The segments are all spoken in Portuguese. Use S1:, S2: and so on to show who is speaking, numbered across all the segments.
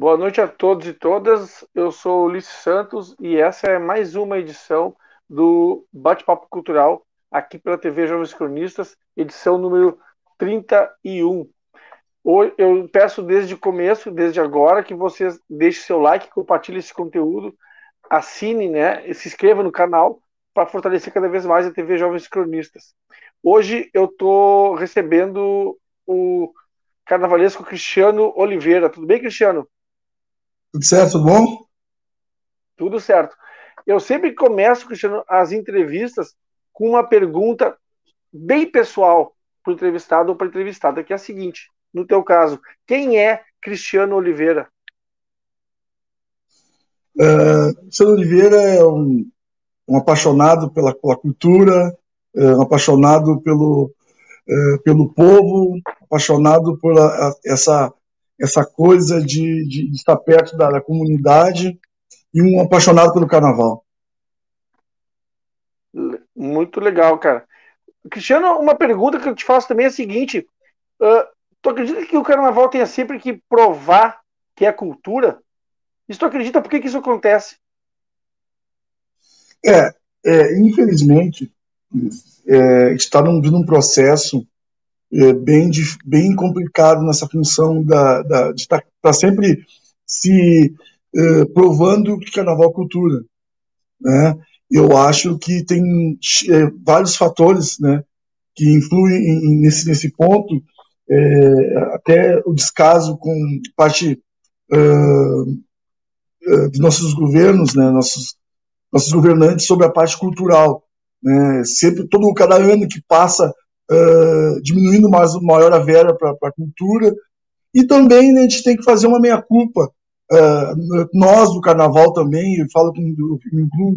S1: Boa noite a todos e todas. Eu sou Ulisses Santos e essa é mais uma edição do Bate-Papo Cultural aqui pela TV Jovens Cronistas, edição número 31. Eu peço desde o começo, desde agora, que vocês deixem seu like, compartilhem esse conteúdo, assine, né, e se inscreva no canal para fortalecer cada vez mais a TV Jovens Cronistas. Hoje eu estou recebendo o carnavalesco Cristiano Oliveira. Tudo bem, Cristiano?
S2: Tudo certo, tudo bom?
S1: Tudo certo. Eu sempre começo, Cristiano, as entrevistas com uma pergunta bem pessoal para o entrevistado ou para a entrevistada, que é a seguinte: no teu caso, quem é Cristiano Oliveira?
S2: Uh, Cristiano Oliveira é um, um apaixonado pela, pela cultura, é um apaixonado pelo, é, pelo povo, apaixonado por a, a, essa essa coisa de, de estar perto da, da, comunidade e um apaixonado pelo carnaval.
S1: Muito legal, cara. Cristiano, uma pergunta que eu te faço também é a seguinte: uh, tu acredita que o carnaval tenha sempre que provar que é cultura? E tu acredita por que, que isso acontece?
S2: É, é infelizmente, é, está num, num processo é, bem, bem complicado nessa função da, da de estar tá, tá sempre se é, provando que carnaval é cultura. Né? Eu acho que tem é, vários fatores né, que influem em, nesse, nesse ponto, é, até o descaso com parte uh, uh, dos nossos governos, né, nossos, nossos governantes sobre a parte cultural. Né? Sempre, todo cada ano que passa, uh, diminuindo mais, maior a vera para a cultura. E também né, a gente tem que fazer uma meia-culpa. Uh, nós do carnaval também, eu falo com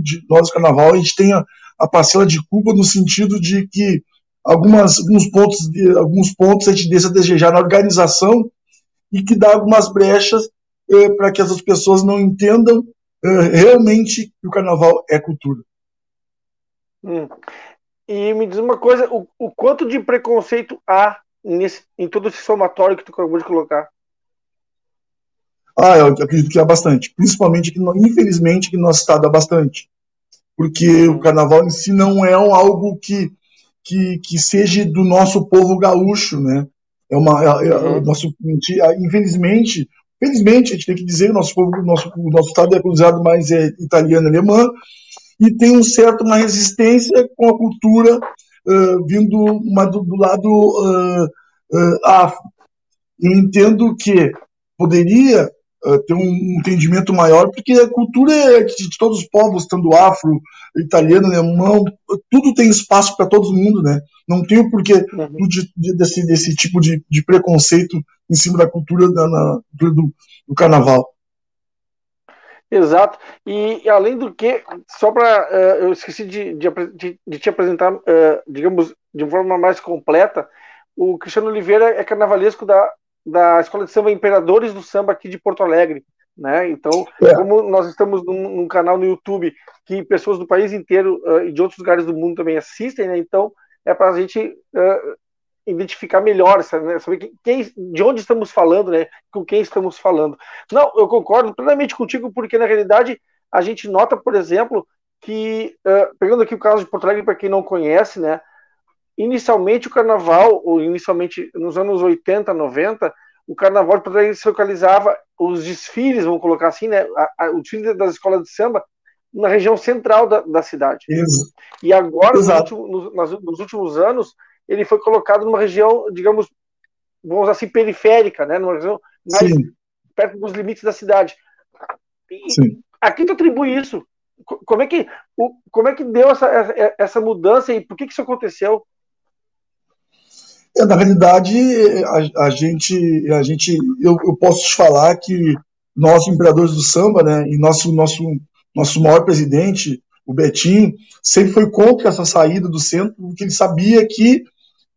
S2: de nós do carnaval, a gente tem a, a, parcela de culpa no sentido de que algumas, alguns, pontos, alguns pontos a gente deixa a desejar na organização e que dá algumas brechas para que as pessoas não entendam realmente que o carnaval é cultura.
S1: Hum. E me diz uma coisa, o, o quanto de preconceito há nesse, em todo esse somatório que tu acabou de colocar?
S2: Ah, eu acredito que há bastante. Principalmente que, infelizmente, que no nosso estado há bastante. Porque o carnaval em si não é algo que, que, que seja do nosso povo gaúcho, né? É uma, é, é, uhum. nosso, infelizmente, felizmente, a gente tem que dizer que o nosso povo, nosso, o nosso estado é cruzado mais é, italiano e alemã, e tem um certo uma resistência com a cultura uh, vindo do, do lado uh, uh, afro. Eu entendo que poderia ter um entendimento maior, porque a cultura é de, de todos os povos, tanto afro, italiano, alemão, tudo tem espaço para todo mundo, né? Não tem o porquê uhum. de, de, desse, desse tipo de, de preconceito em cima da cultura da, na, do, do carnaval.
S1: Exato. E além do que, só para. Uh, eh, eu esqueci de, de, de, te apresentar, uh, digamos, de forma mais completa. O Cristiano Oliveira é carnavalesco da, da Escola de Samba Imperadores do Samba aqui de Porto Alegre. Né? Então, é. como nós estamos num, num, canal no YouTube que pessoas do país inteiro uh, e de outros lugares do mundo também assistem, né? então é para a gente identificar melhor, né, saber quem, de onde estamos falando, né, com quem estamos falando. Não, eu concordo plenamente contigo, porque na realidade a gente nota, por exemplo, que, uh, pegando aqui o caso de Porto Alegre, para quem não conhece, né, inicialmente o carnaval, ou inicialmente nos anos 80, 90, o carnaval de Porto Alegre se localizava, os desfiles, vamos colocar assim, né, a, a, o desfile das escolas de samba, na região central da, da cidade. Isso. E agora, nos últimos, nos últimos anos, ele foi colocado numa região, digamos, vamos assim, periférica, né? Numa região mais Sim. perto dos limites da cidade. E Sim. a quem tu atribui isso? Como é que, como é que deu essa, essa mudança e por que, que isso aconteceu?
S2: É, na realidade, a, a, gente, a gente eu, eu, posso te falar que nós, imperadores do samba, né, e nosso, nosso, nosso maior presidente, o Betinho, sempre foi contra essa saída do centro, porque ele sabia que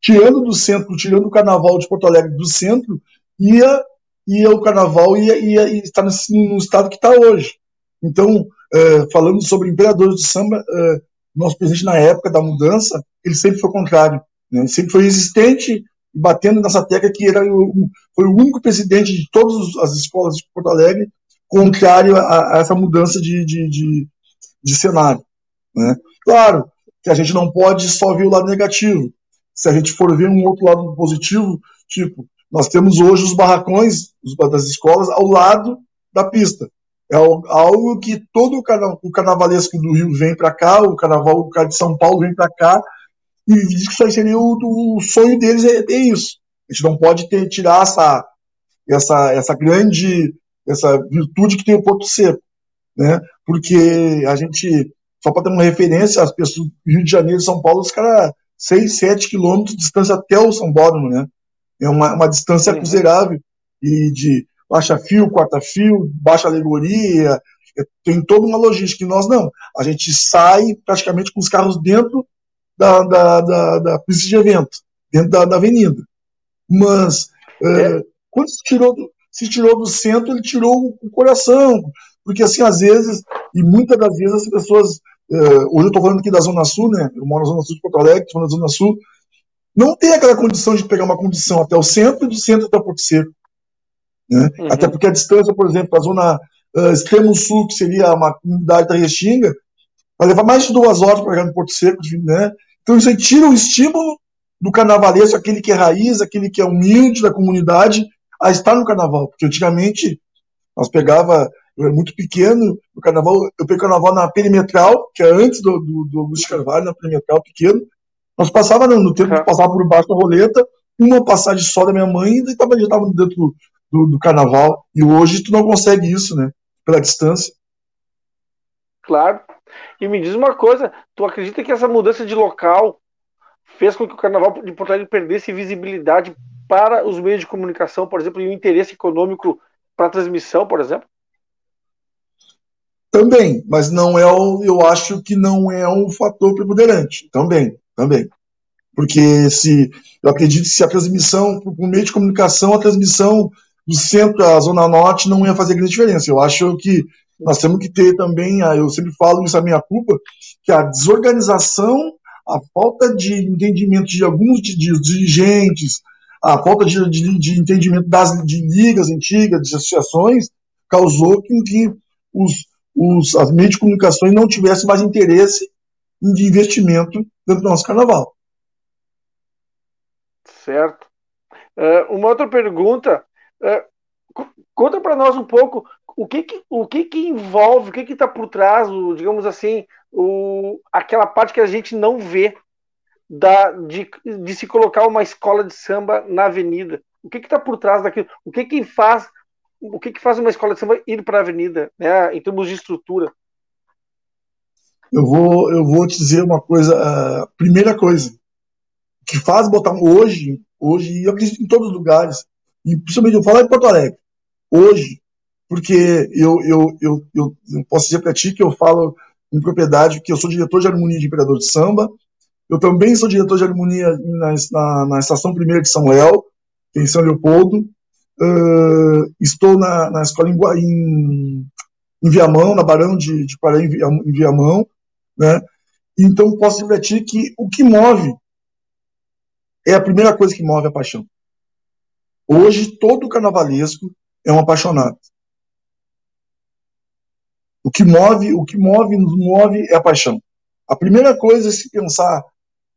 S2: tirando do centro, tirando o carnaval de Porto Alegre do centro, ia, ia o carnaval ia, ia, ia estar no, no estado que está hoje. Então, é, falando sobre imperadores do samba, é, nosso presidente na época da mudança, ele sempre foi contrário, né? ele sempre foi resistente batendo nessa tecla que era o, foi o único presidente de todas as escolas de Porto Alegre contrário a, a essa mudança de, de, de, de cenário. Né? Claro que a gente não pode só ver o lado negativo. Se a gente for ver um outro lado positivo, tipo, nós temos hoje os barracões das escolas ao lado da pista. É algo que todo o carnavalesco do Rio vem para cá, o carnaval o cara de São Paulo vem para cá, e diz que seria o, o sonho deles é, é, isso. A gente não pode ter, tirar essa, essa, essa grande essa virtude que tem o Porto Seco, né? Porque a gente, só para ter uma referência, as pessoas Rio de Janeiro e São Paulo, os caras 6, 7 quilômetros de distância até o São Bódromo, né? É uma, uma distância uhum. considerável e de baixa fio, quarta fio, baixa alegoria, é, tem toda uma logística. E nós não. A gente sai praticamente com os carros dentro da, da, da, da pista de evento, dentro da, da avenida. Mas, é. É, quando se tirou, do, se tirou do centro, ele tirou o coração. Porque, assim, às vezes, e muitas das vezes as pessoas. É, hoje eu estou falando aqui da Zona Sul, né? Eu moro na Zona Sul de Porto Alegre, estou na Zona Sul. Não tem aquela condição de pegar uma condição até o centro e do centro até Porto Seco. Né? Uhum. Até porque a distância, por exemplo, a zona uh, extremo sul, que seria uma comunidade da Restinga, vai levar mais de duas horas para chegar no Porto Seco, né? Então isso aí tira o estímulo do carnavalesco, aquele que é raiz, aquele que é humilde da comunidade, a estar no carnaval. Porque antigamente nós pegava, eu era muito pequeno, no carnaval, eu peguei carnaval na perimetral, que é antes do, do, do Augusto Carvalho, na perimetral pequeno. Nós passava no, no tempo de passar por baixo da roleta, uma passagem só da minha mãe e já estava dentro do, do carnaval. E hoje tu não consegue isso, né? Pela distância.
S1: Claro. E me diz uma coisa, tu acredita que essa mudança de local fez com que o Carnaval de Porto Alegre perdesse visibilidade para os meios de comunicação, por exemplo, e o interesse econômico para a transmissão, por exemplo?
S2: Também, mas não é o, eu acho que não é um fator preponderante. Também, também. Porque se eu acredito que se a transmissão, por meio de comunicação, a transmissão do centro à zona norte não ia fazer grande diferença. Eu acho que nós temos que ter também, eu sempre falo isso a minha culpa, que a desorganização, a falta de entendimento de alguns dirigentes, a falta de, de, de entendimento das de ligas antigas, de associações, causou que, que os, os, as meios de comunicações não tivessem mais interesse de investimento dentro do nosso carnaval.
S1: Certo. Uh, uma outra pergunta é, conta para nós um pouco o que que, o que, que envolve, o que está por trás, o, digamos assim, o, aquela parte que a gente não vê da, de, de se colocar uma escola de samba na avenida. O que está por trás daquilo? O que que faz o que, que faz uma escola de samba ir para a avenida, né, em termos de estrutura?
S2: Eu vou, eu vou te dizer uma coisa. A primeira coisa que faz botar hoje, hoje, eu acredito em todos os lugares, e principalmente eu falar em Porto Alegre, hoje, porque eu, eu, eu, eu, posso dizer para ti que eu falo com propriedade que eu sou diretor de harmonia de Imperador de Samba, eu também sou diretor de harmonia na, na, na Estação Primeira de São Léo, em São Leopoldo, uh, estou na, na escola em, em, em, Viamão, na Barão de, de Pará, em, em Viamão, né? Então posso ti que o que move é a primeira coisa que move a paixão. Hoje, todo carnavalesco é um apaixonado. O que move, o que move, nos move é a paixão. A primeira coisa, se pensar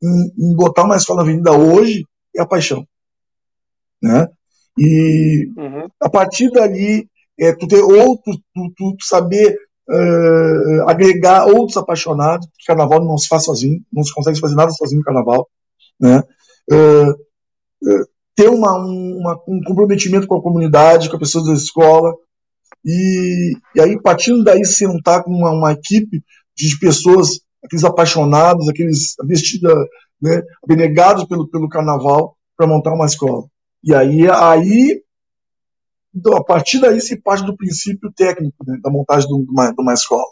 S2: em, em botar uma escola na avenida hoje, é a paixão. Né? E uhum. a partir dali, é, tu ter outros, tu, tu, tu saber uh, agregar outros apaixonados, porque carnaval não se faz sozinho, não se consegue fazer nada sozinho no carnaval. Né? Uh, uh, ter uma, uma, um comprometimento com a comunidade, com as pessoas da escola, e, e aí, partindo daí, sentar com uma, uma equipe de pessoas, aqueles apaixonados, aqueles vestidos, né, abnegados pelo, pelo carnaval, para montar uma escola. E aí, aí então, a partir daí se parte do princípio técnico né, da montagem de uma, de uma escola.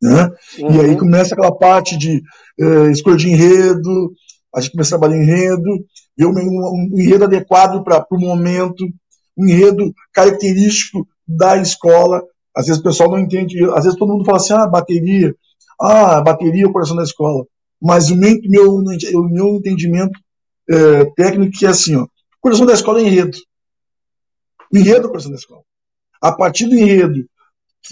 S2: Né? Uhum. E aí uhum. começa aquela parte de eh, escolha de enredo, a gente começa a trabalhar enredo, ver um, um, um enredo adequado para o momento, um enredo característico da escola. Às vezes o pessoal não entende, às vezes todo mundo fala assim, ah, bateria, ah, bateria é o coração da escola. Mas o meu, meu, o meu entendimento é, técnico que é assim, ó, coração da escola é enredo. Enredo é o coração da escola. A partir do enredo,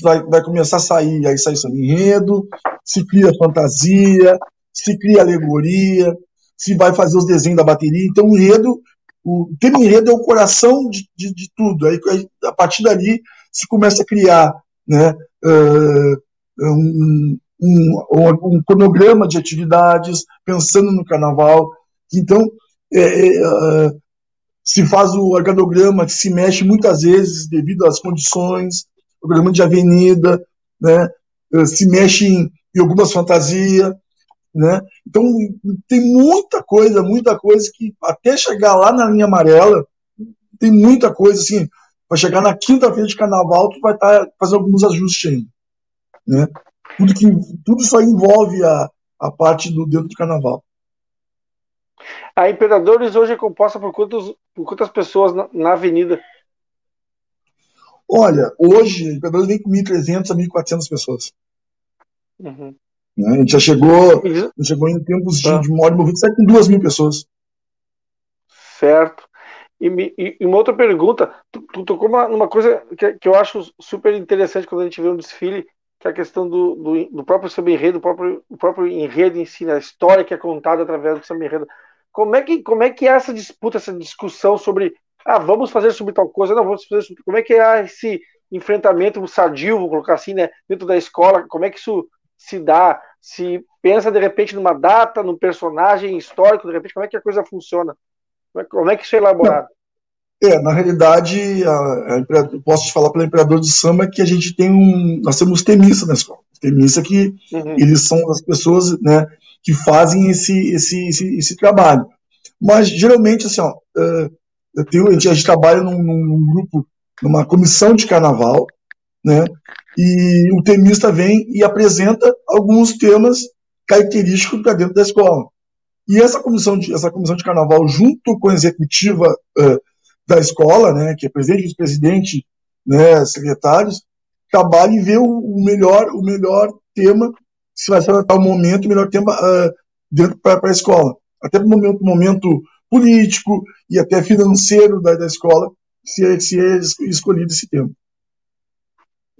S2: vai, vai começar a sair, aí sai o enredo, se cria fantasia, se cria alegoria, se vai fazer os desenhos da bateria. Então, o enredo, o tema enredo é o coração de, de, de tudo. Aí, a partir dali, se começa a criar né, uh, um, um, um, cronograma de atividades, pensando no carnaval. Então, é, é, uh, se faz o organograma que se mexe muitas vezes devido às condições, o programa de avenida, né, uh, se mexe em, em algumas fantasias. Né? Então, tem muita coisa, muita coisa que até chegar lá na linha amarela, tem muita coisa assim. Vai chegar na quinta-feira de carnaval, tu vai estar tá fazendo alguns ajustes ainda. Né? Tudo, que, tudo envolve a, a parte do dentro do carnaval.
S1: A Imperadores hoje é composta por, quantos, por quantas pessoas na, na avenida?
S2: Olha, hoje a Imperadores vem com 1.300 a 1.400 pessoas. Uhum. Né? A gente já chegou, já chegou em tempos de, ah. de hora e com duas mil pessoas.
S1: Certo. E, e, e uma outra pergunta, tu, tu tocou uma, numa coisa que, que, eu acho super interessante quando a gente vê um desfile, que é a questão do, do, do próprio samba enredo, do próprio, o próprio enredo em si, né? a história que é contada através do samba enredo. Como é que, como é, que é essa disputa, essa discussão sobre ah, vamos fazer sobre tal coisa, não, vamos fazer sobre. Como é que é esse enfrentamento sadio, vou colocar assim, né, dentro da escola? Como é que isso se dá, se pensa de repente numa data, num personagem histórico, de repente, como é que a coisa funciona? Como é, como é que isso é elaborado?
S2: É, na realidade, a, a, posso te falar pelo Imperador de Samba que a gente tem um. Nós temos temista na escola. Temista que uhum. eles são as pessoas né, que fazem esse, esse, esse, esse trabalho. Mas geralmente, assim, ó, eu tenho, a, gente, a gente trabalha num, num grupo, numa comissão de carnaval, né? E o temista vem e apresenta alguns temas característicos para dentro da escola. E essa comissão de, essa comissão de carnaval, junto com a executiva uh, da escola, né, que é presidente, vice-presidente, né, secretários, trabalha e vê o, melhor, o melhor tema, se vai ser o momento, o melhor tema uh, dentro para a escola. Até o momento, momento político e até financeiro da, da escola, se é, se é escolhido esse tema.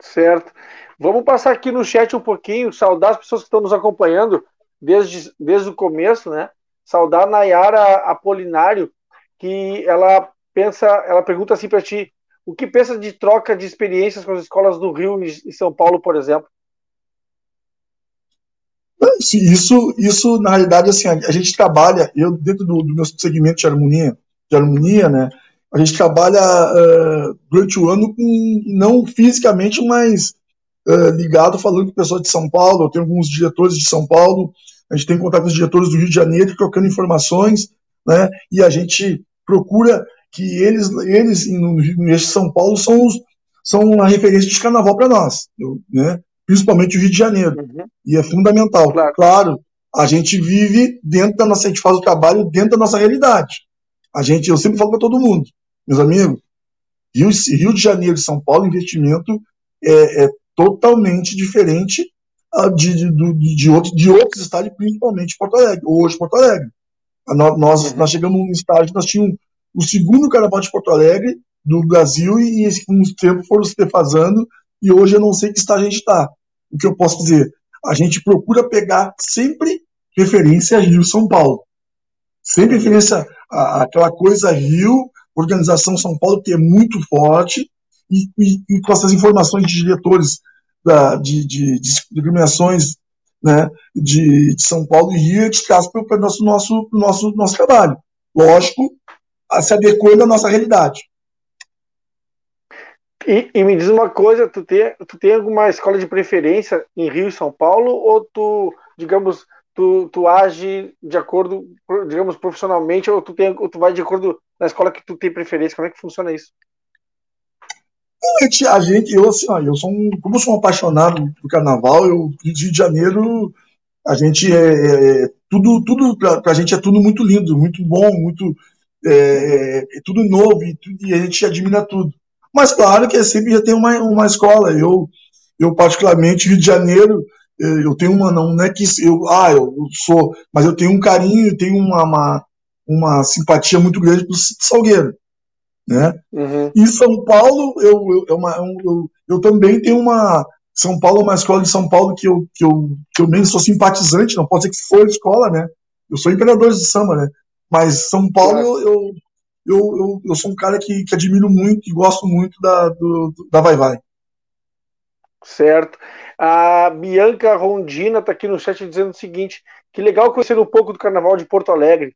S1: Certo. Vamos passar aqui no chat um pouquinho, saudar as pessoas que estão nos acompanhando desde, desde o começo, né? Saudar Nayara Apolinário, que ela pensa, ela pergunta assim para ti, o que pensa de troca de experiências com as escolas do Rio e São Paulo, por exemplo?
S2: Isso, isso na realidade, assim, a gente trabalha, eu dentro do, do meu segmento de harmonia, de harmonia, né, a gente trabalha uh, durante o ano com, não fisicamente, mas uh, ligado, falando com o pessoal de São Paulo. Eu tenho alguns diretores de São Paulo, a gente tem contato com os diretores do Rio de Janeiro, trocando informações, né? E a gente procura que eles, eles no Rio de São Paulo são, os, são uma referência de carnaval para nós, né? principalmente o Rio de Janeiro. Uhum. E é fundamental. Claro. claro, a gente vive dentro da nossa, a gente faz o trabalho dentro da nossa realidade. A gente, eu sempre falo para todo mundo, meus amigos, Rio, Rio de Janeiro e São Paulo, investimento é, é totalmente diferente uh, de, de, de, outro, de outros estádios, principalmente Porto Alegre, hoje Porto Alegre. Nós, nós, uhum. nós chegamos num estádio, nós tínhamos o segundo carnaval de Porto Alegre do Brasil e, e com os tempos foram se defasando e hoje eu não sei que estágio a gente está. O que eu posso dizer? A gente procura pegar sempre referência a Rio São Paulo. Sempre referência àquela coisa Rio, organização São Paulo, que é muito forte, e, e, e com essas informações de diretores da, de, de, de, de né, de, de, São Paulo e Rio, a gente traz para o nosso, nosso, nosso, nosso trabalho. Lógico, se adequando à nossa realidade.
S1: E, e, me diz uma coisa, tu tem, tu tem alguma escola de preferência em Rio e São Paulo, ou tu, digamos, tu, tu age de acordo, digamos, profissionalmente, ou tu, tem, ou tu vai de acordo na escola que tu tem preferência? Como é que funciona isso?
S2: A gente, eu assim, ó, eu sou um, como eu sou um apaixonado por carnaval, eu Rio de Janeiro, a gente é, é, é tudo, tudo pra, pra gente é tudo muito lindo, muito bom, muito é, é tudo novo e, e, a gente admira tudo. Mas claro que sempre já tem uma, uma escola. Eu, eu particularmente Rio de Janeiro, é, eu tenho uma não, não é que eu, ah, eu sou, mas eu tenho um carinho, eu tenho uma, uma uma simpatia muito grande para o Salgueiro. Né? Uhum. E São Paulo, eu, eu, é uma, eu, eu, também tenho uma. São Paulo é uma escola de São Paulo que eu, que eu, que eu nem sou simpatizante, não pode ser que for escola, né? Eu sou imperador de samba, né? Mas São Paulo, eu, eu, eu, eu sou um cara que, que admiro muito e gosto muito da, do, da Vai Vai.
S1: Certo. A Bianca Rondina está aqui no chat dizendo o seguinte: que legal conhecer um pouco do carnaval de Porto Alegre.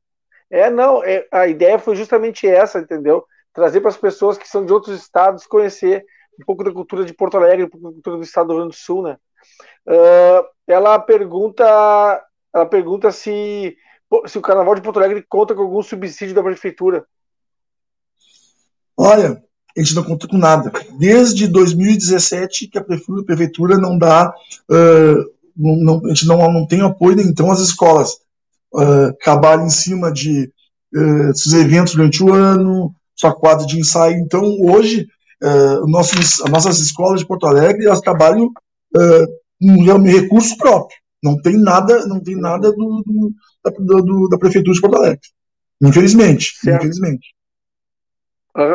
S1: É, não, é, a ideia foi justamente essa, entendeu? Trazer para as pessoas que são de outros estados conhecer um pouco da cultura de Porto Alegre, um pouco da cultura do estado do Rio Grande do Sul, né? Uh, ela pergunta, ela pergunta se, se o carnaval de Porto Alegre conta com algum subsídio da prefeitura.
S2: Olha, a gente não conta com nada. Desde 2017 que a prefeitura não dá, uh, não, a gente não, não tem apoio, então as escolas uh, em cima de uh, esses eventos durante o ano, sua quadra de ensaio. Então, hoje, uh, nossos, as nossas escolas de Porto Alegre, elas trabalham uh, com recurso próprio. Não tem nada, não tem nada do, do, da, do, da prefeitura de Porto Alegre. Infelizmente, certo. infelizmente.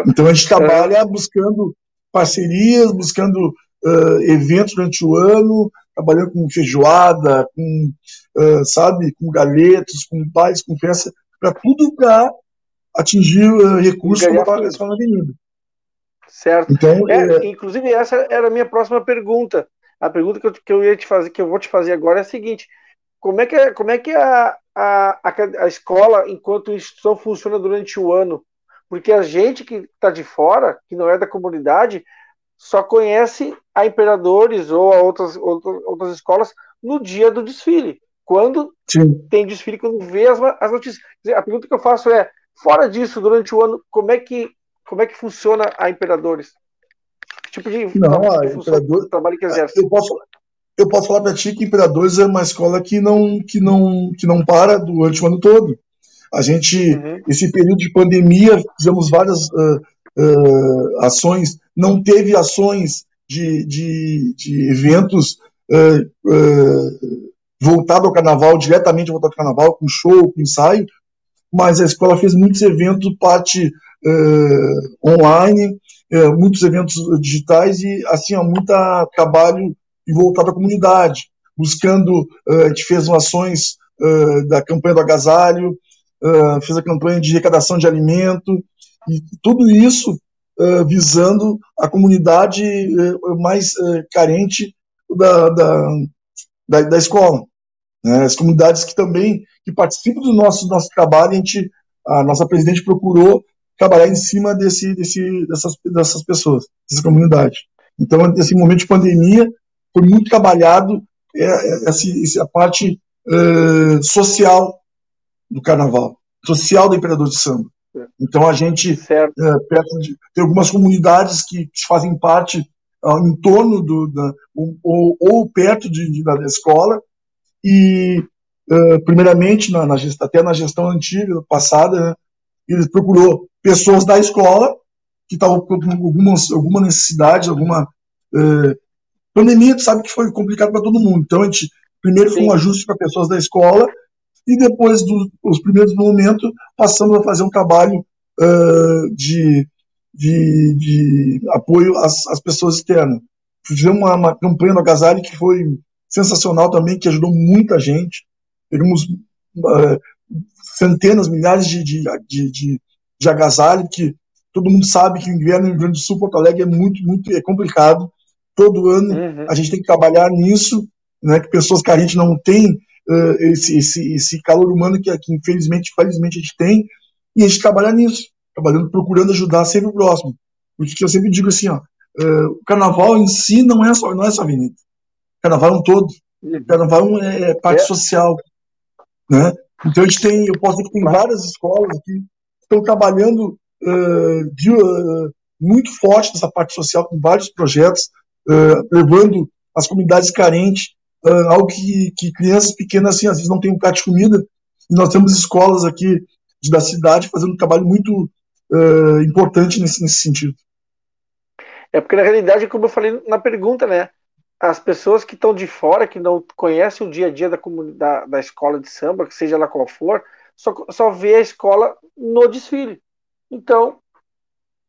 S2: Então a gente trabalha buscando parcerias, buscando uh, eventos durante o ano, trabalhando com feijoada, com, uh, sabe, com galetos, com pais, com festa, para tudo para atingir uh, recursos para a na avenida.
S1: Certo. Então, é, é... Inclusive, essa era a minha próxima pergunta. A pergunta que eu, que eu ia te fazer, que eu vou te fazer agora é a seguinte: como é que, é, como é que a, a, a, a escola, enquanto instituição, funciona durante o ano? Porque a gente que está de fora, que não é da comunidade, só conhece a Imperadores ou a outras, outras, outras escolas no dia do desfile. Quando Sim. tem desfile, quando vê as, as notícias. A pergunta que eu faço é: fora disso, durante o ano, como é que, como é que funciona a Imperadores?
S2: Que tipo de, não, a Imperador... trabalho que exerce? Eu posso, eu posso falar para ti que Imperadores é uma escola que não, que não, que não para durante o ano todo. A gente, uhum. esse período de pandemia, fizemos várias uh, uh, ações, não teve ações de, de, de eventos uh, voltado ao carnaval, diretamente voltado ao carnaval, com show, com ensaio, mas a escola fez muitos eventos, parte online, muitos eventos digitais e, assim, há muito trabalho voltado à comunidade, buscando, a gente fez ações da campanha do agasalho, uh, fez a campanha de arrecadação de alimento, e tudo isso visando a comunidade mais carente da, da, da, da escola. Né? As comunidades que também que participam do nosso, nosso trabalho, a, gente, a nossa presidente procurou trabalhar em cima desse, desse, dessas, dessas pessoas, dessa comunidade. Então, nesse momento de pandemia, foi muito trabalhado é, é, essa, essa parte social do carnaval, social do Imperador de Samba. É. Então a gente perto de, tem algumas comunidades que, fazem parte uh, em torno do da, ou, ou, perto de, de, da escola e uh, primeiramente na, na gestão, até na gestão antiga passada né, ele procurou pessoas da escola que estavam com algumas, alguma necessidade alguma pandemia tu sabe que foi complicado para todo mundo então a gente primeiro Sim. foi um ajuste para pessoas da escola e depois dos primeiros momentos passamos a fazer um trabalho uh, de, de, de, apoio às, às, pessoas externas. Fizemos uma, uma campanha no Agasalho que foi sensacional também, que ajudou muita gente. Pegamos uh, centenas, milhares de, de, de, de, de agasalho, que todo mundo sabe que o inverno no Rio Grande do Sul, Porto Alegre, é muito, muito é complicado. Todo ano uhum. a gente tem que trabalhar nisso, né, que pessoas que a gente não tem uh, esse, esse, esse calor humano que, que infelizmente, felizmente a gente tem, e a gente trabalha nisso, trabalhando, procurando ajudar sempre o próximo. Porque eu sempre digo assim, ó, uh, o carnaval em si não é só, não é só avenida. O carnaval é um todo. O carnaval é, é parte é. social. Né? Então a gente tem, eu posso dizer que tem várias escolas que estão trabalhando uh, de, uh, muito forte nessa parte social, com vários projetos, uh, levando as comunidades carentes uh, algo que, que, crianças pequenas, assim, às vezes não têm um prato de comida, e nós temos escolas aqui da cidade fazendo um trabalho muito uh, importante nesse, nesse sentido.
S1: É porque, na realidade, como eu falei na pergunta, né, as pessoas que estão de fora, que não conhecem o dia a dia da, comunidade, da escola de samba, que seja lá qual for, só, só vê a escola no desfile. Então,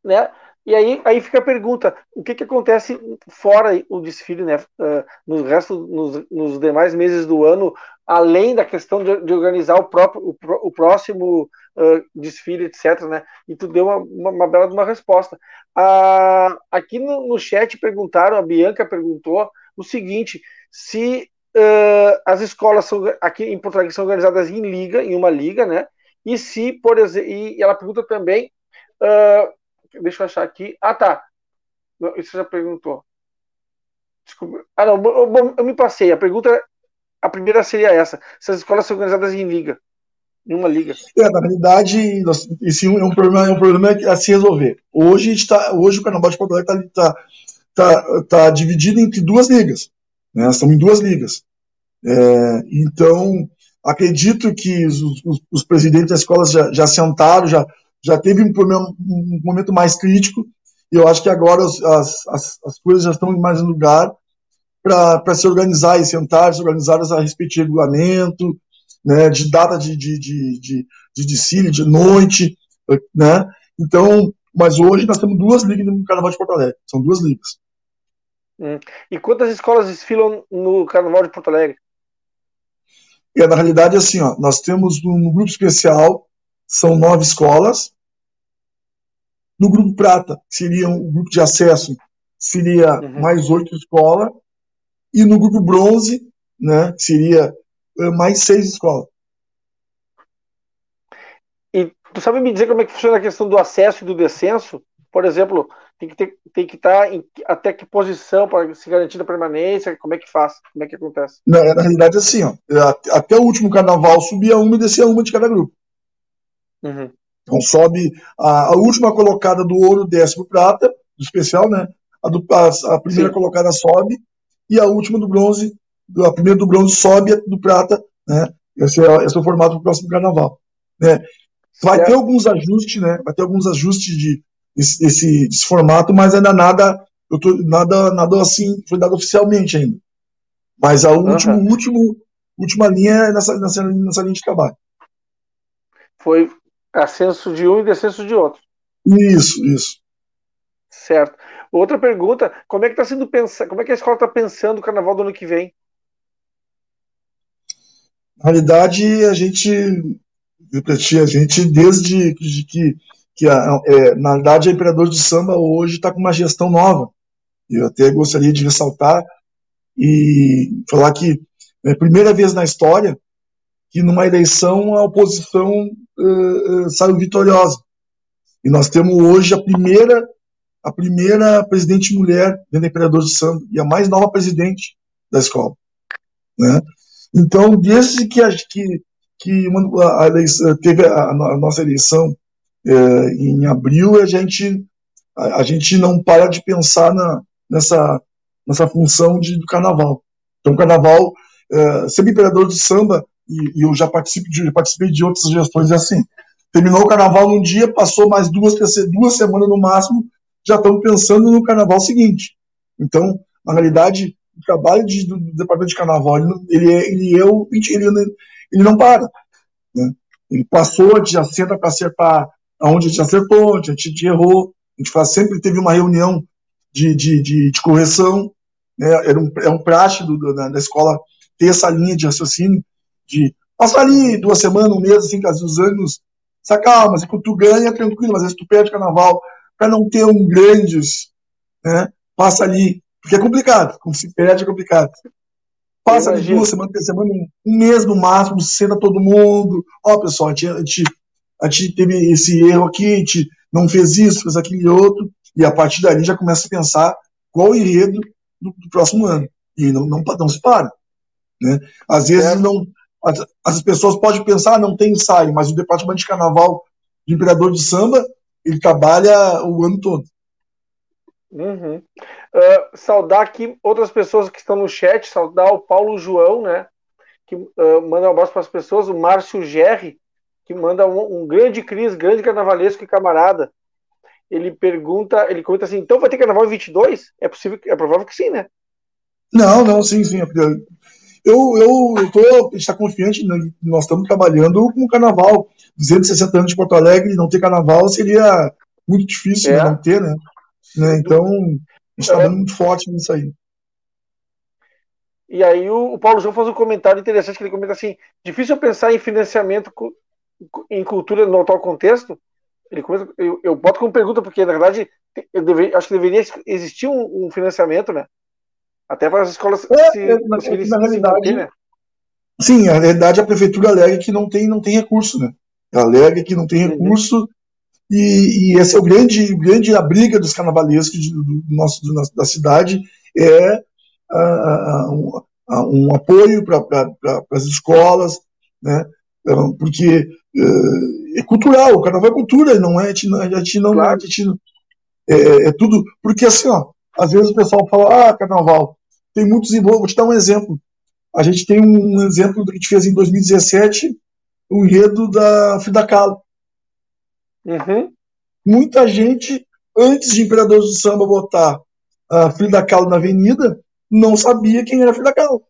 S1: né? E aí, aí fica a pergunta: o que, que acontece fora o desfile, né? Uh, no resto, nos, nos, demais meses do ano, além da questão de, de organizar o, próprio, o, o próximo uh, desfile, etc. Né? E tu deu uma, uma, uma bela uma resposta. Uh, aqui no, no chat perguntaram, a Bianca perguntou o seguinte: se as escolas são, aqui em Porto Alegre são organizadas em liga, em uma liga, né? E se, por exemplo, e ela pergunta também. Deixa eu achar aqui. Ah, tá. Você já perguntou. Desculpa. Ah, não. Eu, eu me passei. A pergunta, a primeira seria essa: se as escolas são organizadas em liga, em uma liga.
S2: É, na realidade, esse é um problema, é um problema a se resolver. Hoje, tá, hoje o Carnaval de Porto Alegre está tá, tá, tá dividido entre duas ligas. Né? Estamos em duas ligas. É, então, acredito que os, os, os, presidentes das escolas já, já sentaram, já, já teve um, um momento mais crítico, e eu acho que agora as, as, as coisas já estão mais no lugar para se organizar e sentar, se organizar a respeito de regulamento, né, de data de, de, de, de, de desfile, de noite, né? Então, mas hoje nós temos duas ligas no Carnaval de Porto Alegre, são duas ligas.
S1: Hum. E quantas escolas desfilam no Carnaval de Porto Alegre?
S2: É, na realidade, assim, ó, nós temos no grupo especial são nove escolas. No grupo prata, seria o grupo de acesso, seria uhum. mais oito escolas. E no grupo bronze, né, seria eh, mais seis escolas.
S1: E tu sabe me dizer como é que funciona a questão do acesso e do descenso? Por exemplo, tem que, ter, tem que estar tá em até que posição para se garantir a permanência? Como é que faz? Como é que acontece?
S2: Na, na realidade, assim, ó, até o último carnaval subia uma e descia uma de cada grupo. Uhum. Então sobe a, a, última colocada do ouro para prata, do especial, né? A, do, a, a primeira Sim. colocada sobe e a última do bronze, a primeira do bronze sobe do prata, né? Esse é, esse é o formato do próximo carnaval, né? Vai ter alguns ajustes, né? Vai ter alguns ajustes de desse, desse, desse formato, mas ainda nada, eu tô, nada, nada assim foi dado oficialmente ainda. Mas a último, uhum. último, última linha é nessa, nessa, nessa linha de trabalho.
S1: Foi Ascenso de um e descenso de outro.
S2: Isso, isso.
S1: Certo. Outra pergunta, como é que está sendo pensado, como é que a escola está pensando o carnaval do ano que vem?
S2: Na realidade, a gente, a gente desde que, que a, é, na verdade, a Imperador de Samba hoje está com uma gestão nova. Eu até gostaria de ressaltar e falar que é a primeira vez na história que numa eleição a oposição uh, saiu vitoriosa. E nós temos hoje a primeira a primeira presidente mulher dentro do Imperador de Samba e a mais nova presidente da escola. Né? Então, desde que, a, que, que a eleição, teve a, a, nossa eleição é, em abril, a gente, a, a, gente não para de pensar na, nessa, nessa função de, do carnaval. Então, o carnaval, é, ser imperador de samba, e, e eu já de, participei de outras gestões assim. Terminou o carnaval num dia, passou mais duas, duas semanas no máximo, já estamos pensando no carnaval seguinte. Então, na realidade, o trabalho de, do, do, departamento de carnaval, ele, é, ele, é o, ele, ele não para. Né? Ele passou, a gente já senta para acertar aonde a gente acertou, onde a gente errou. A gente faz, sempre teve uma reunião de, de, de, de correção. Né? Era um, é um praxe do, da, da escola ter essa linha de raciocínio de passar ali duas semanas, um mês, assim, com os anos, se acalma, se tu ganha, é tranquilo, mas às vezes tu perde o carnaval, para não ter um grandes, né, passa ali, porque é complicado, como se perde é complicado. Passa ali duas semanas, três semanas, um mês no máximo, senta todo mundo, ó, pessoal, a gente, a gente, a gente teve esse erro aqui, a gente não fez isso, fez aquele outro, e a partir dali já começa a pensar qual o enredo do, do próximo ano. E não, não, não se para. Né? Às vezes é. não, as, as pessoas podem pensar, ah, não tem ensaio, mas o departamento de carnaval de Imperador de Samba, ele trabalha o ano todo.
S1: Uhum. Uh, saudar aqui outras pessoas que estão no chat, saudar o Paulo João, né? Que uh, manda um abraço para as pessoas, o Márcio Gerri, que manda um, um, grande Cris, grande carnavalesco e camarada. Ele pergunta, ele comenta assim: então vai ter carnaval em 22? É possível, é provável que sim, né?
S2: Não, não, sim, sim. Eu, eu, eu tô, a gente está confiante, né, nós estamos trabalhando com o carnaval. 260 anos de Porto Alegre, não ter carnaval seria muito difícil é. não ter, né? né? Então, a gente está é. dando muito forte nisso aí.
S1: E aí o, o, Paulo João faz um comentário interessante que ele comenta assim: difícil pensar em financiamento em cultura no atual contexto. Ele comenta, eu, eu boto como pergunta porque na verdade deve, acho que deveria existir um, um, financiamento, né? Até para as escolas
S2: é, se, é, na, se, na realidade, né? Sim, a realidade a prefeitura alega que não tem não tem recurso, né? Alega que não tem uhum. recurso uhum. e, e esse é o grande grande a briga dos carnavalescos do, do nosso do, da cidade é um, um apoio para pra, as escolas, né? porque é, é cultural, o carnaval é cultura, não é, a gente, a gente não, claro. a gente, é, é, tudo, porque assim, ó, às vezes o pessoal fala, ah, carnaval, tem muitos, vou te dar um exemplo, a gente tem um exemplo do que a gente fez em 2017, o enredo da Frida Kahlo. Uhum. Muita gente, antes de Imperadores do Samba botar a Frida Kahlo na avenida, não sabia quem era Frida Kahlo.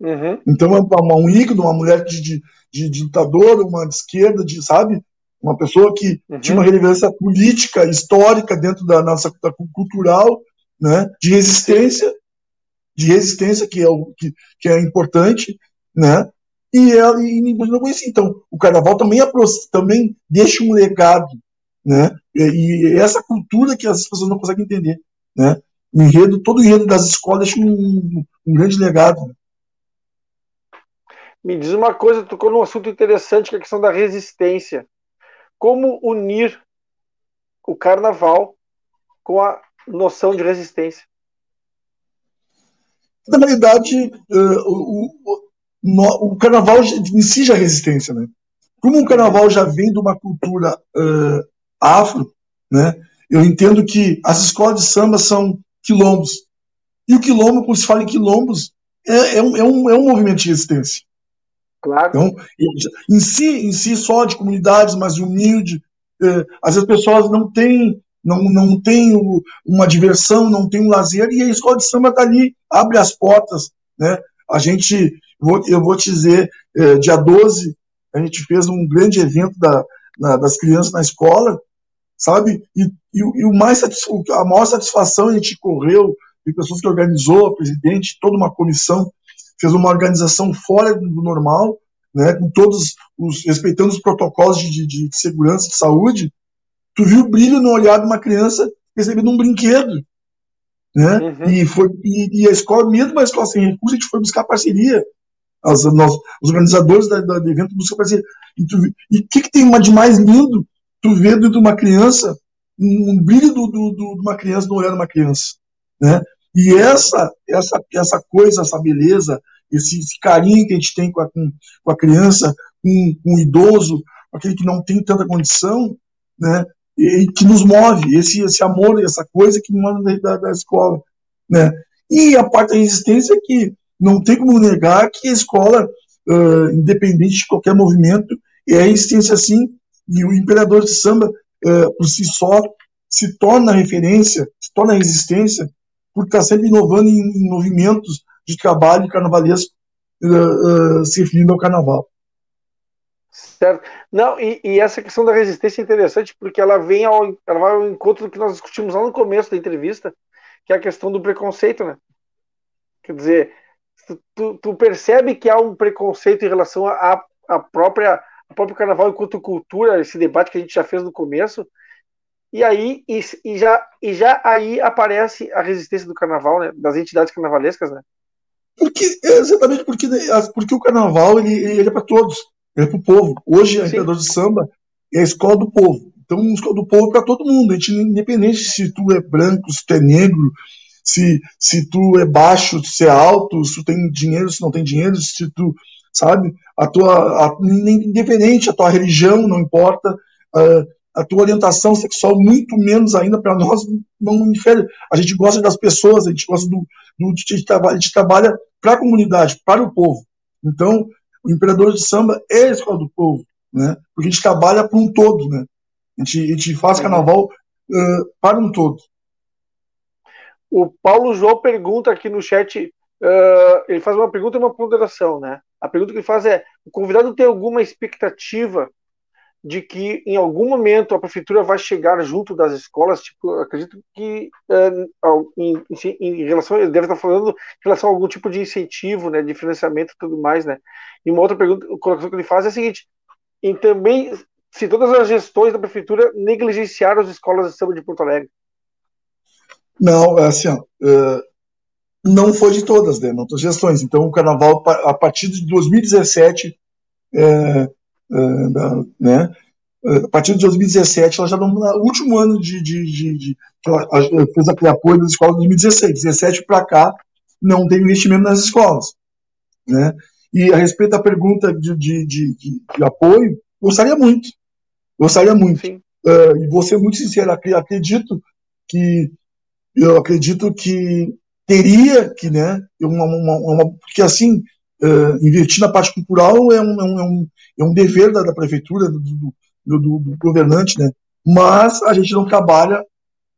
S2: Uhum. Então, uma, um ícone, uma mulher de, de, de, de uma de esquerda, de, sabe? Uma pessoa que uhum. tinha uma relevância política, histórica dentro da nossa da cultural, né? De resistência, de resistência que é o que, que é importante, né? E ela e não. Então, o carnaval também também deixa um legado, né? E, e essa cultura que as pessoas não conseguem entender, né? o enredo, todo o enredo das escolas deixa um, um grande legado.
S1: Me diz uma coisa, tocou num assunto interessante, que é a questão da resistência. Como unir o carnaval com a noção de resistência?
S2: Na realidade, uh, o, o, o, carnaval em si já é resistência, né? Como o carnaval já vem de uma cultura uh, afro, né? Eu entendo que as escolas de samba são quilombos. E o quilombo, quando se fala em quilombos, é, é, um, é, um, é um movimento de resistência. Claro. Então, em si, em si só de comunidades mais humildes, é, às vezes as pessoas não têm não, não tem uma diversão, não tem um lazer, e a escola de samba está ali, abre as portas. Né? A gente, eu vou te dizer, é, dia 12, a gente fez um grande evento da, na, das crianças na escola, sabe? E, e, e o mais a maior satisfação a gente correu, de pessoas que organizou, a presidente, toda uma comissão, fez uma organização fora do normal, né, com todos os respeitando os protocolos de, de, de segurança de saúde. Tu viu o brilho no olhar de uma criança recebendo um brinquedo, né? Uhum. E foi e, e, a escola, mesmo a escola sem recursos, a gente foi buscar parceria. As, nós, os organizadores da, da, do evento buscam parceria. E o que, que tem de mais lindo tu dentro de uma criança um brilho do, do, do, de uma criança no olhar de uma criança, né? E essa, essa, essa coisa, essa beleza, esse, esse carinho que a gente tem com a, com, com a criança, com, com o idoso, aquele que não tem tanta condição, né? E, que nos move, esse, esse amor, essa coisa que manda da, da escola, né? E a parte da resistência é que não tem como negar que a escola, uh, independente de qualquer movimento, é a resistência, sim, e o imperador de samba, é, por si só, se torna referência, se torna resistência, por estar sempre inovando em, em movimentos de trabalho carnavalesco uh, uh, se referindo ao carnaval.
S1: Certo. Não, e, e, essa questão da resistência é interessante porque ela vem ao, ela vai ao encontro do que nós discutimos lá no começo da entrevista, que é a questão do preconceito, né? Quer dizer, tu, tu percebe que há um preconceito em relação à própria o próprio carnaval enquanto cultura, esse debate que a gente já fez no começo, e aí e, e, já, e já aí aparece a resistência do carnaval, né, das entidades carnavalescas, né?
S2: Porque, exatamente porque, porque o carnaval ele, ele é para todos, é para o povo. Hoje, a Imperador de Samba é a escola do povo. Então, a escola do povo é para todo mundo, a gente, independente se tu é branco, se tu é negro, se, se tu é baixo, se é alto, se tu tem dinheiro, se não tem dinheiro, se tu sabe? A tua, a, independente, a tua religião, não importa, a, a tua orientação sexual, muito menos ainda para nós, não infere. A gente gosta das pessoas, a gente gosta do. do a gente trabalha para a comunidade, para o povo. Então, o Imperador de Samba é a escola do povo, né? Porque a gente trabalha para um todo, né? A gente, a gente faz carnaval uh, para um todo.
S1: O Paulo João pergunta aqui no chat uh, ele faz uma pergunta e uma ponderação, né? A pergunta que ele faz é: o convidado tem alguma expectativa de que em algum momento a prefeitura vai chegar junto das escolas, tipo, acredito que uh, em, em, em, relação, deve estar falando em relação a algum tipo de incentivo, né, de financiamento e tudo mais, né. E uma outra pergunta, colocação que ele faz é a seguinte: e também se todas as gestões da prefeitura negligenciaram as escolas de samba de Porto Alegre.
S2: Não, é assim, ó, uh, não foi de todas, né, não todas as gestões. Então, o carnaval, a partir de 2017, é, uh, né? A partir de 2017, ela já não. No último ano de. de, de, de ela, ela fez aquele apoio das escolas em 2016. 17 para cá, não tem investimento nas escolas. Né? E a respeito da pergunta de, de, de, de apoio, gostaria muito. Gostaria muito. Uh, e vou ser muito sincero, acredito que. Eu acredito que teria que, né, uma, uma, uma porque assim, uh, investir na parte cultural é um, é um, é um é dever da, da prefeitura, do, do, do, do, governante, né? Mas a gente não trabalha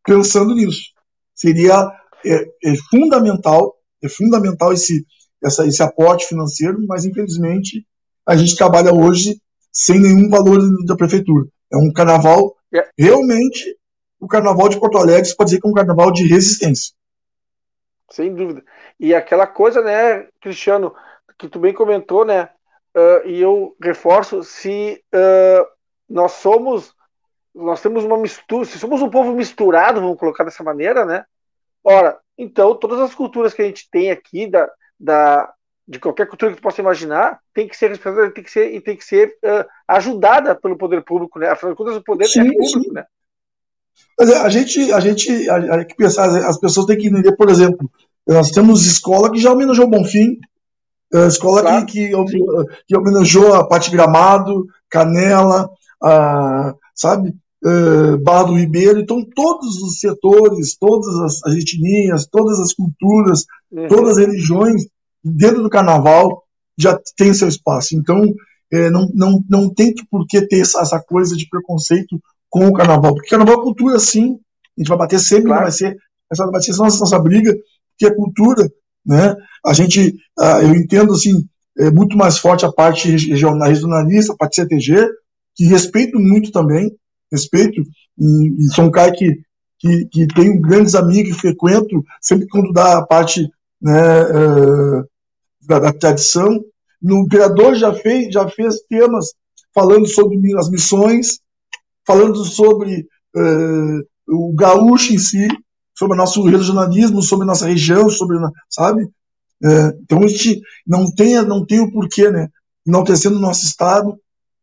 S2: pensando nisso. Seria é, é fundamental, é fundamental esse, essa, esse aporte financeiro, mas infelizmente a gente trabalha hoje sem nenhum valor da prefeitura. É um carnaval é. realmente o carnaval de Porto Alegre, você pode dizer que é um carnaval de resistência.
S1: Sem dúvida. E aquela coisa, né, Cristiano, que tu bem comentou, né? Uh, e eu reforço, se uh, nós somos, nós temos uma mistura, se somos um povo misturado, vamos colocar dessa maneira, né? Ora, então todas as culturas que a gente tem aqui, da, da, de qualquer cultura que tu possa imaginar, tem que ser respeitada, tem que ser e tem que ser uh, ajudada pelo poder público, né? Afinal de contas, o poder sim, é público, sim. né?
S2: Mas é, a gente, a gente, a, a, que pensar, as pessoas têm que entender, por exemplo, nós temos escola que já homenageou o Bonfim, é, escola claro, que, que, que, homenageou a Pati Gramado, Canela, a, sabe, uh, Barra do Ribeiro. Então, todos os setores, todas as, as etnias, todas as culturas, uhum. todas as religiões, dentro do carnaval, já tem seu espaço. Então, é, não, não, não tem por que ter essa, essa, coisa de preconceito com o carnaval. Porque carnaval é cultura, sim. A gente vai bater sempre, claro. vai ser, essa vai ser nossa, nossa briga, que é cultura. Né? A gente, uh, eu entendo assim, é muito mais forte a parte regionalista, a parte CTG, que respeito muito também, respeito, e, e sou um cara que, que, que tenho grandes amigos e frequento, sempre quando dá a parte né, uh, da, da, tradição. No Imperador já fez, já fez temas falando sobre as missões, falando sobre uh, o gaúcho em si, sobre o nosso regionalismo, sobre nossa região, sobre, sabe? É, então a gente não tem, não tem o porquê, né? Enaltecendo o nosso estado,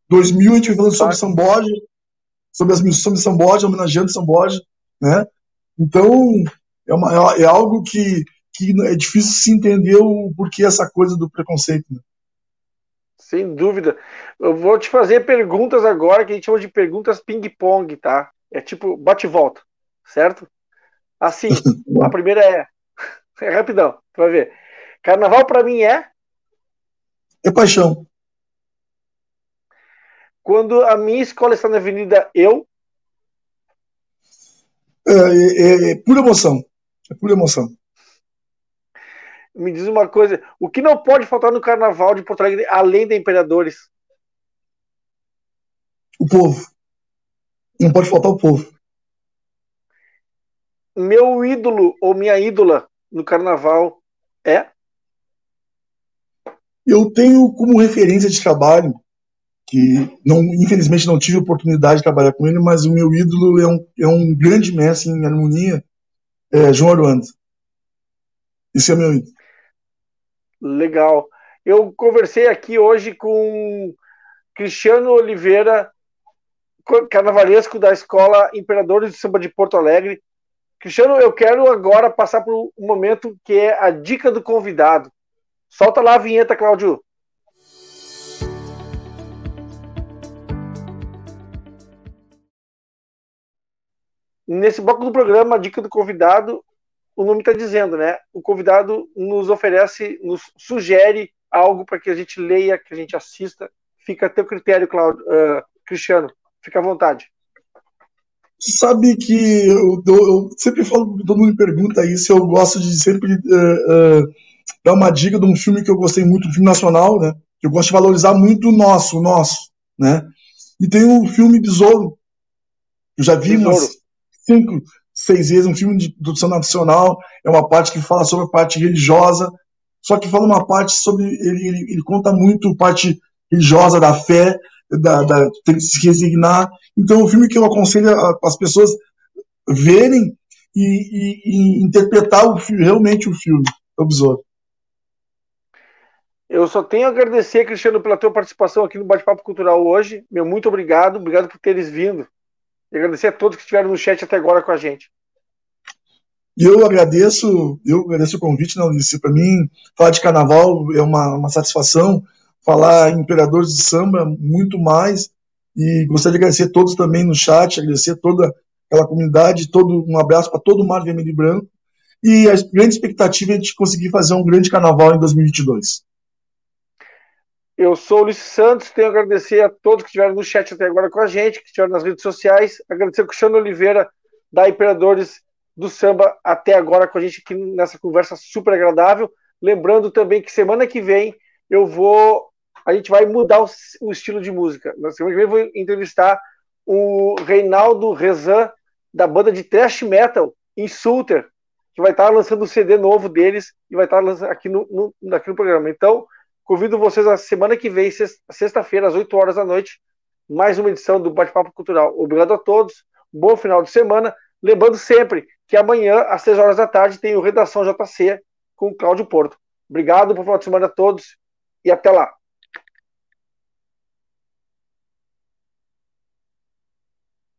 S2: 2000 a gente falando sobre São Borja, sobre as missões de São Borja, homenageando São Borja, né? Então, é, uma, é, é algo que, que é difícil se entender o porquê essa coisa do preconceito. Né?
S1: Sem dúvida. Eu vou te fazer perguntas agora que a gente chama de perguntas ping-pong, tá? É tipo bate-volta, certo? Assim, a primeira é. É rapidão, tu vai ver. Carnaval para mim é.
S2: É paixão.
S1: Quando a minha escola está na Avenida Eu.
S2: É, é, é pura emoção. É pura emoção.
S1: Me diz uma coisa: o que não pode faltar no carnaval de Porto Alegre, além de Imperadores?
S2: O povo. Não pode faltar o povo.
S1: Meu ídolo ou minha ídola no carnaval é?
S2: Eu tenho como referência de trabalho que não, infelizmente não tive oportunidade de trabalhar com ele, mas o meu ídolo é um, é um grande mestre em harmonia, é João Aruanda. Esse é meu ídolo.
S1: Legal. Eu conversei aqui hoje com Cristiano Oliveira, carnavalesco da Escola Imperadores de Samba de Porto Alegre. Cristiano, eu quero agora passar por um momento que é a dica do convidado. Solta lá a vinheta, Cláudio. Nesse bloco do programa, a dica do convidado, o nome está dizendo, né? O convidado nos oferece, nos sugere algo para que a gente leia, que a gente assista. Fica a teu critério, Claudio, uh, Cristiano. Fica à vontade.
S2: Sabe que eu, eu, sempre falo, todo mundo me pergunta isso, eu gosto de sempre uh, uh, dar uma dica de um filme que eu gostei muito, um filme nacional, né? Que eu gosto de valorizar muito o nosso, o nosso, né? E tem o filme Besouro. Eu já vi Besouro. umas cinco, seis vezes, um filme de produção nacional. É uma parte que fala sobre a parte religiosa, só que fala uma parte sobre. Ele, ele, ele conta muito parte religiosa da fé, da, da, tem que se resignar. Então, é um filme que eu aconselho as pessoas verem e, e, e interpretar o filme, realmente o filme, o Besouro.
S1: Eu só tenho a agradecer, Cristiano, pela tua participação aqui no Bate-Papo Cultural hoje. Meu muito obrigado, obrigado por teres vindo. E agradecer a todos que estiveram no chat até agora com a gente.
S2: Eu agradeço, eu agradeço o convite, não, Ulisses. Para mim, falar de carnaval é uma, uma satisfação. Falar em Imperadores de Samba, muito mais. E gostaria de agradecer a todos também no chat, agradecer toda aquela comunidade, todo um abraço para todo o Mar Vermelho e Branco. E a grande expectativa é de conseguir fazer um grande carnaval em 2022.
S1: Eu sou o Luiz Santos, tenho a agradecer a todos que estiveram no chat até agora com a gente, que estiveram nas redes sociais, agradecer ao Cristiano Oliveira, da Imperadores do Samba, até agora com a gente aqui nessa conversa super agradável. Lembrando também que semana que vem eu vou. A gente vai mudar o, o estilo de música. Na semana que vem eu vou entrevistar o Reinaldo Rezan, da banda de thrash metal, Insulter, que vai estar lançando o um CD novo deles e vai estar aqui no, no, aqui no programa. Então, Convido vocês a semana que vem, sexta-feira, às 8 horas da noite, mais uma edição do Bate-Papo Cultural. Obrigado a todos, bom final de semana. Lembrando sempre que amanhã, às 6 horas da tarde, tem o Redação JC com o Cláudio Porto. Obrigado, bom final de semana a todos e até lá.